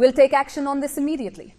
We'll take action on this immediately.